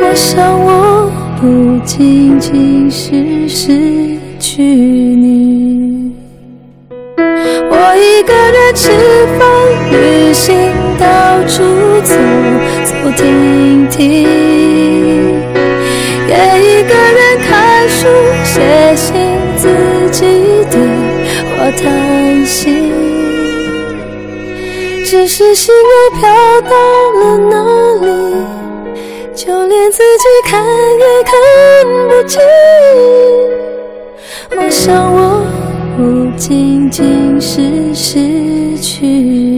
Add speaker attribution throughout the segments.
Speaker 1: 我想，我不仅仅是失去你。我一个人吃饭、旅行、到处走走停停，也一个人看书、写信，自己对话谈心。只是心又飘到了哪里？连自己看也看不清，我想我不仅仅是失去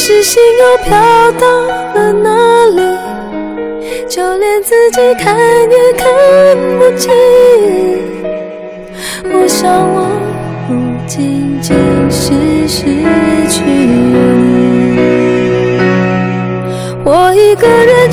Speaker 1: 是心又飘到了哪里，就连自己看也看不清。我想我。不仅仅是失去你，我一个人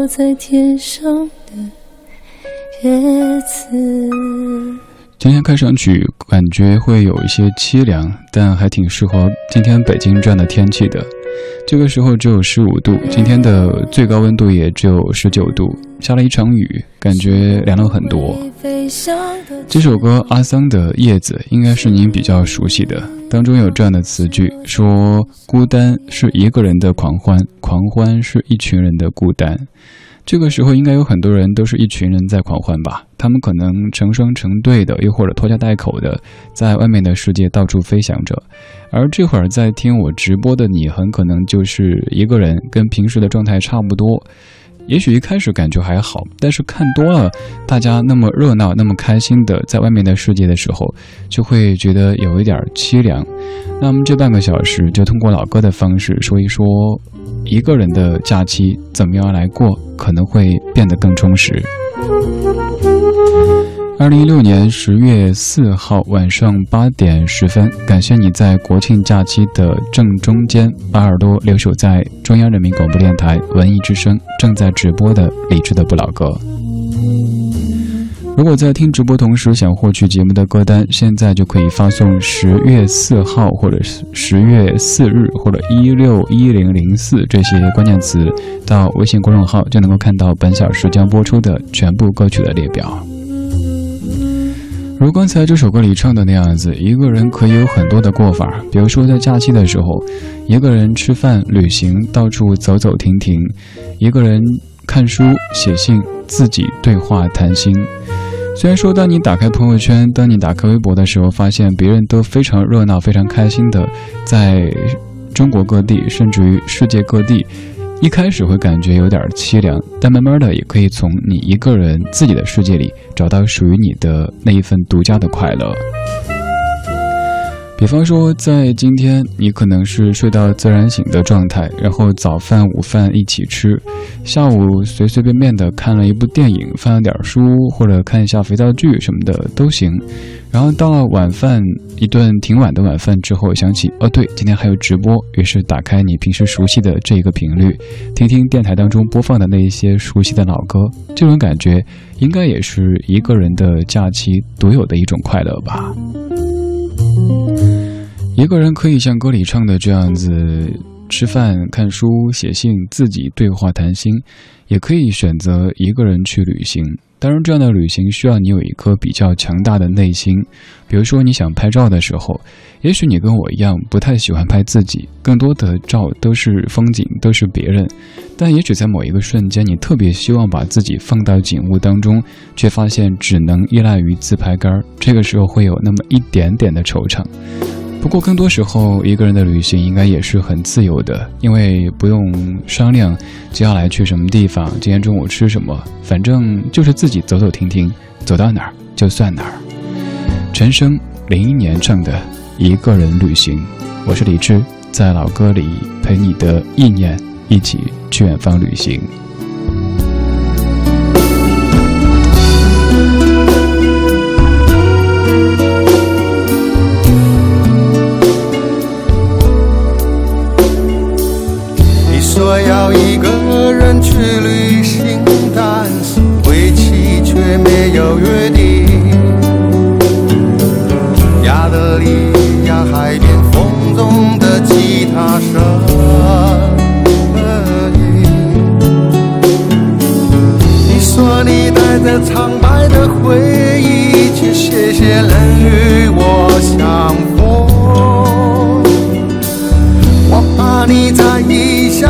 Speaker 1: 落在天上的。叶子。
Speaker 2: 今天看上去感觉会有一些凄凉，但还挺适合今天北京这样的天气的。这个时候只有十五度，今天的最高温度也只有十九度。下了一场雨，感觉凉了很多。这首歌阿桑的《叶子》应该是您比较熟悉的，当中有这样的词句：说孤单是一个人的狂欢，狂欢是一群人的孤单。这个时候应该有很多人都是一群人在狂欢吧？他们可能成双成对的，又或者拖家带口的，在外面的世界到处飞翔着。而这会儿在听我直播的你，很可能就是一个人，跟平时的状态差不多。也许一开始感觉还好，但是看多了大家那么热闹、那么开心的在外面的世界的时候，就会觉得有一点凄凉。那么这半个小时就通过老歌的方式说一说，一个人的假期怎么样来过，可能会变得更充实。二零一六年十月四号晚上八点十分，感谢你在国庆假期的正中间把耳朵留守在中央人民广播电台文艺之声正在直播的理智的不老歌。如果在听直播同时想获取节目的歌单，现在就可以发送十月四号或者是十月四日或者一六一零零四这些关键词到微信公众号，就能够看到本小时将播出的全部歌曲的列表。如刚才这首歌里唱的那样子，一个人可以有很多的过法。比如说在假期的时候，一个人吃饭、旅行，到处走走停停；一个人看书、写信，自己对话谈心。虽然说，当你打开朋友圈，当你打开微博的时候，发现别人都非常热闹、非常开心的，在中国各地，甚至于世界各地。一开始会感觉有点凄凉，但慢慢的也可以从你一个人自己的世界里找到属于你的那一份独家的快乐。比方说，在今天，你可能是睡到自然醒的状态，然后早饭、午饭一起吃，下午随随便便的看了一部电影，翻了点书，或者看一下肥皂剧什么的都行。然后到了晚饭，一顿挺晚的晚饭之后，想起哦对，今天还有直播，于是打开你平时熟悉的这一个频率，听听电台当中播放的那一些熟悉的老歌，这种感觉应该也是一个人的假期独有的一种快乐吧。一个人可以像歌里唱的这样子吃饭、看书、写信、自己对话谈心，也可以选择一个人去旅行。当然，这样的旅行需要你有一颗比较强大的内心。比如说，你想拍照的时候，也许你跟我一样不太喜欢拍自己，更多的照都是风景，都是别人。但也许在某一个瞬间，你特别希望把自己放到景物当中，却发现只能依赖于自拍杆，这个时候会有那么一点点的惆怅。不过，更多时候，一个人的旅行应该也是很自由的，因为不用商量接下来去什么地方，今天中午吃什么，反正就是自己走走停停，走到哪儿就算哪儿。陈升零一年唱的《一个人旅行》，我是李志，在老歌里陪你的意念一起去远方旅行。
Speaker 3: 人去旅行，但是回期却没有约定。亚德里亚海边风中的吉他声你说你带着苍白的回忆去谢谢人与我相逢，我怕你在异乡。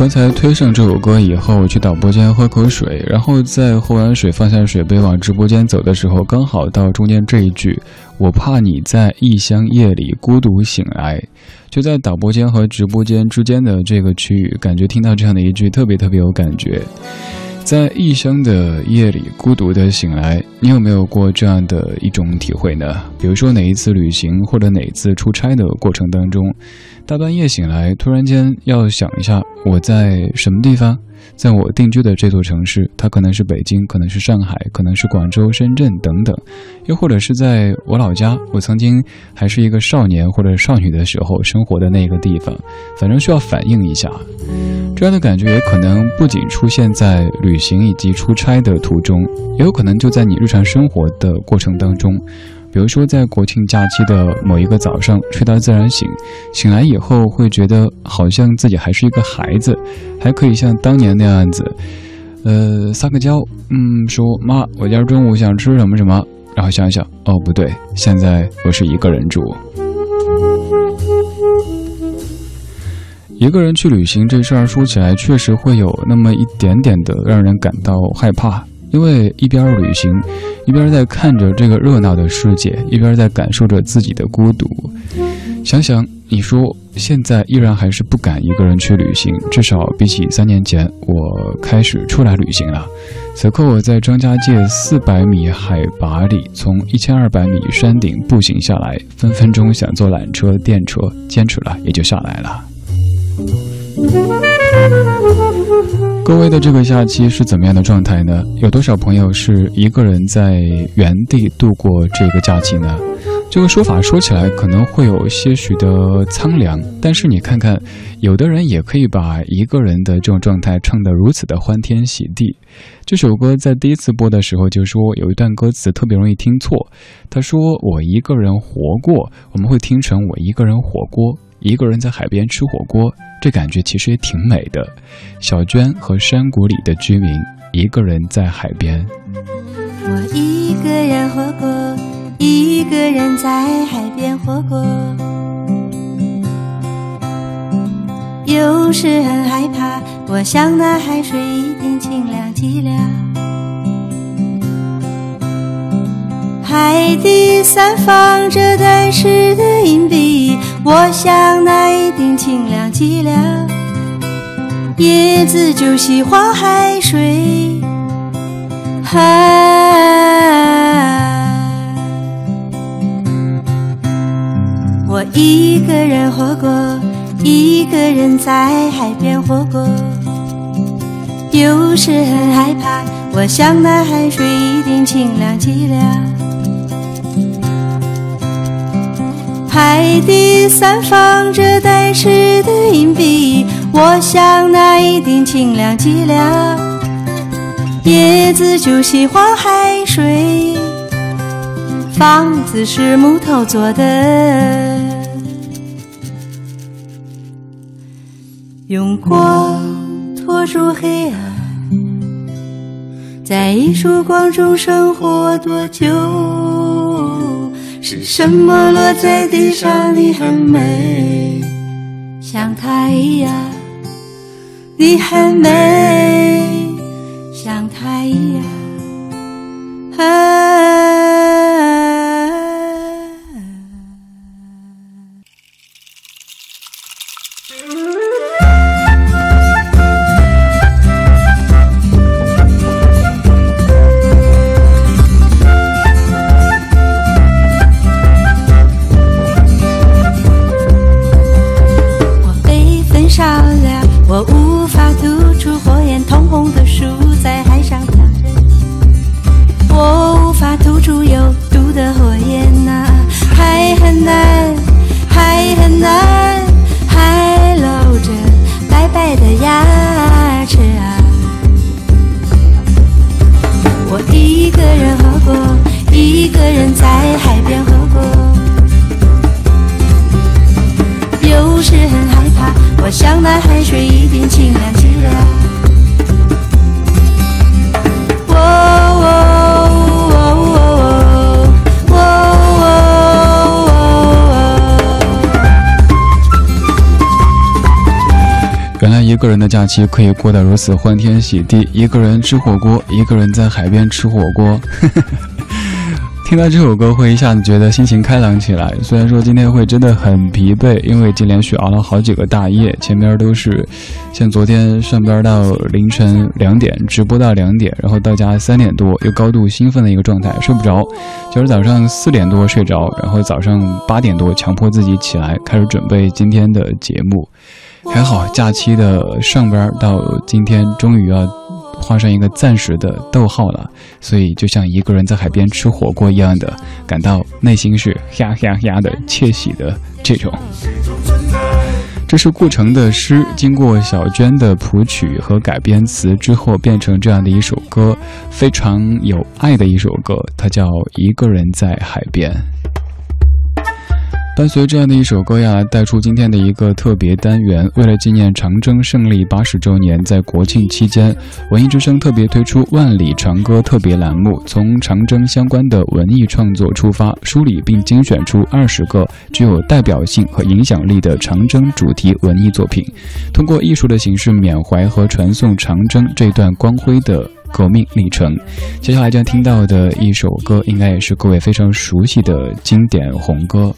Speaker 2: 刚才推上这首歌以后，去导播间喝口水，然后在喝完水放下水杯往直播间走的时候，刚好到中间这一句：“我怕你在异乡夜里孤独醒来。”就在导播间和直播间之间的这个区域，感觉听到这样的一句，特别特别有感觉。在异乡的夜里孤独的醒来，你有没有过这样的一种体会呢？比如说哪一次旅行或者哪一次出差的过程当中，大半夜醒来，突然间要想一下我在什么地方。在我定居的这座城市，它可能是北京，可能是上海，可能是广州、深圳等等，又或者是在我老家，我曾经还是一个少年或者少女的时候生活的那个地方，反正需要反映一下。这样的感觉也可能不仅出现在旅行以及出差的途中，也有可能就在你日常生活的过程当中。比如说，在国庆假期的某一个早上，睡到自然醒，醒来以后会觉得好像自己还是一个孩子，还可以像当年那样子，呃，撒个娇，嗯，说妈，我今儿中午想吃什么什么，然后想想，哦，不对，现在我是一个人住，一个人去旅行这事儿说起来确实会有那么一点点的让人感到害怕。因为一边旅行，一边在看着这个热闹的世界，一边在感受着自己的孤独。想想，你说现在依然还是不敢一个人去旅行，至少比起三年前，我开始出来旅行了。此刻我在张家界四百米海拔里，从一千二百米山顶步行下来，分分钟想坐缆车、电车，坚持了也就下来了。各位的这个假期是怎么样的状态呢？有多少朋友是一个人在原地度过这个假期呢？这个说法说起来可能会有些许的苍凉，但是你看看，有的人也可以把一个人的这种状态唱得如此的欢天喜地。这首歌在第一次播的时候就说有一段歌词特别容易听错，他说我一个人活过，我们会听成我一个人火锅。一个人在海边吃火锅，这感觉其实也挺美的。小娟和山谷里的居民，一个人在海边。
Speaker 4: 我一个人活过，一个人在海边活过。有时很害怕，我想那海水一定清凉极了。海底散放着淡湿的银币。我想那一定，叶子就喜欢海水。啊，我一个人活过，一个人在海边活过，有时很害怕，我想那海水一定清凉极了。海底散放着带刺的银币，我想那一定清凉极了。叶子就喜欢海水，房子是木头做的，用光拖住黑暗，在一束光中生活多久？是什么落在地上？你很美，像太阳。你很美，像太阳。
Speaker 2: 一个人的假期可以过得如此欢天喜地，一个人吃火锅，一个人在海边吃火锅。听到这首歌会一下子觉得心情开朗起来。虽然说今天会真的很疲惫，因为已经连续熬了好几个大夜，前边都是像昨天上班到凌晨两点，直播到两点，然后到家三点多又高度兴奋的一个状态，睡不着。今儿早上四点多睡着，然后早上八点多强迫自己起来开始准备今天的节目。还好假期的上班到今天终于要。画上一个暂时的逗号了，所以就像一个人在海边吃火锅一样的，感到内心是呀呀呀的窃喜的这种。这是顾城的诗，经过小娟的谱曲和改编词之后，变成这样的一首歌，非常有爱的一首歌，它叫《一个人在海边》。伴随这样的一首歌呀带出今天的一个特别单元。为了纪念长征胜利八十周年，在国庆期间，文艺之声特别推出“万里长歌”特别栏目，从长征相关的文艺创作出发，梳理并精选出二十个具有代表性和影响力的长征主题文艺作品，通过艺术的形式缅怀和传颂长征这段光辉的。革命历程，接下来将听到的一首歌，应该也是各位非常熟悉的经典红歌。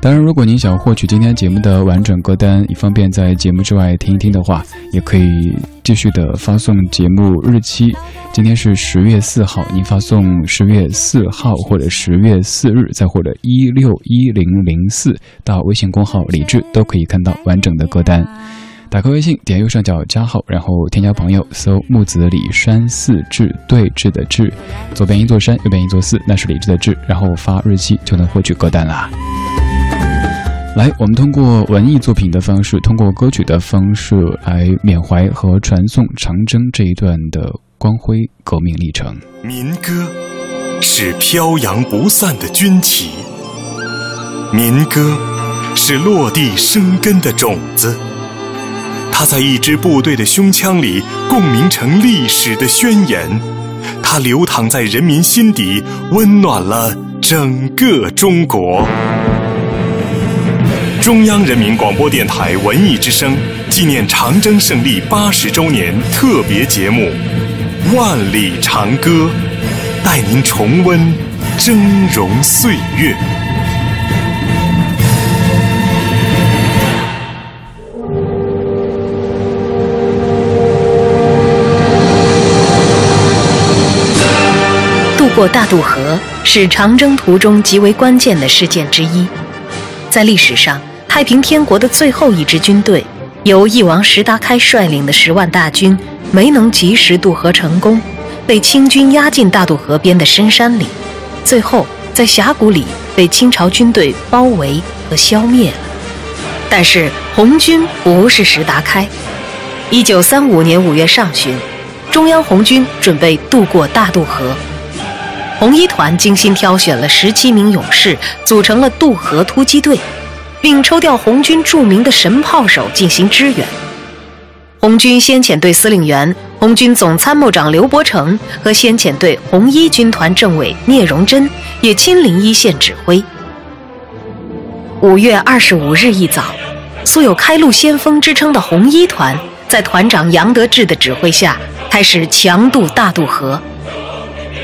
Speaker 2: 当然，如果您想获取今天节目的完整歌单，以方便在节目之外听一听的话，也可以继续的发送节目日期。今天是十月四号，您发送十月四号或者十月四日，再或者一六一零零四到微信公号“李志”，都可以看到完整的歌单。打开微信，点右上角加号，然后添加朋友，搜木子李山寺志对峙的志，左边一座山，右边一座寺，那是李志的志，然后发日期就能获取歌单啦。来，我们通过文艺作品的方式，通过歌曲的方式来缅怀和传颂长征这一段的光辉革命历程。
Speaker 5: 民歌是飘扬不散的军旗，民歌是落地生根的种子。它在一支部队的胸腔里共鸣成历史的宣言，它流淌在人民心底，温暖了整个中国。中央人民广播电台文艺之声纪念长征胜利八十周年特别节目《万里长歌》，带您重温峥嵘岁月。
Speaker 6: 过大渡河是长征途中极为关键的事件之一。在历史上，太平天国的最后一支军队，由翼王石达开率领的十万大军，没能及时渡河成功，被清军压进大渡河边的深山里，最后在峡谷里被清朝军队包围和消灭了。但是红军不是石达开。一九三五年五月上旬，中央红军准备渡过大渡河。红一团精心挑选了十七名勇士，组成了渡河突击队，并抽调红军著名的神炮手进行支援。红军先遣队司令员、红军总参谋长刘伯承和先遣队红一军团政委聂荣臻也亲临一线指挥。五月二十五日一早，素有“开路先锋”之称的红一团，在团长杨得志的指挥下，开始强渡大渡河。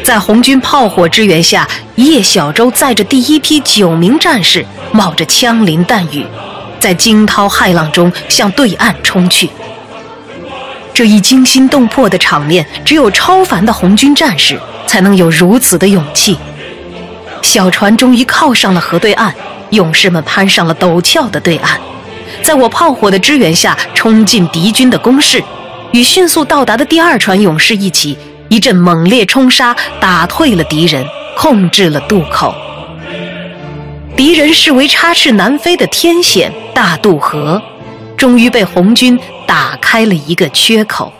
Speaker 6: 在红军炮火支援下，叶小舟载着第一批九名战士，冒着枪林弹雨，在惊涛骇浪中向对岸冲去。这一惊心动魄的场面，只有超凡的红军战士才能有如此的勇气。小船终于靠上了河对岸，勇士们攀上了陡峭的对岸，在我炮火的支援下，冲进敌军的攻势，与迅速到达的第二船勇士一起。一阵猛烈冲杀，打退了敌人，控制了渡口。敌人视为插翅难飞的天险大渡河，终于被红军打开了一个缺口。